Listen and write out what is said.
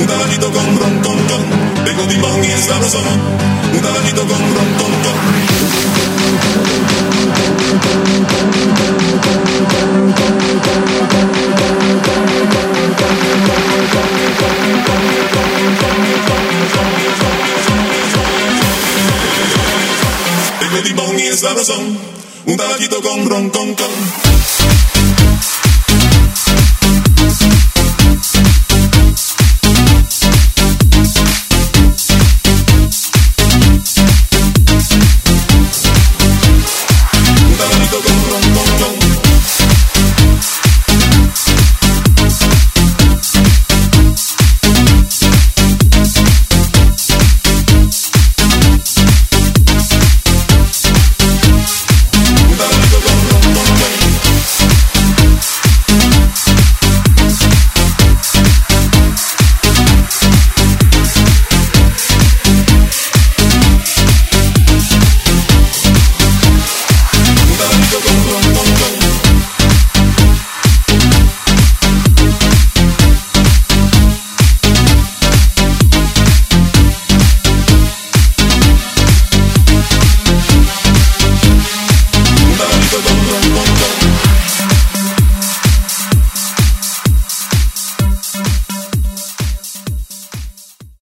Un dadito con ron, con, con, tengo timón y sabrosón. Un dadito con ron, con. Tengo timón y sabrosón, un tabaquito con ron, con, con.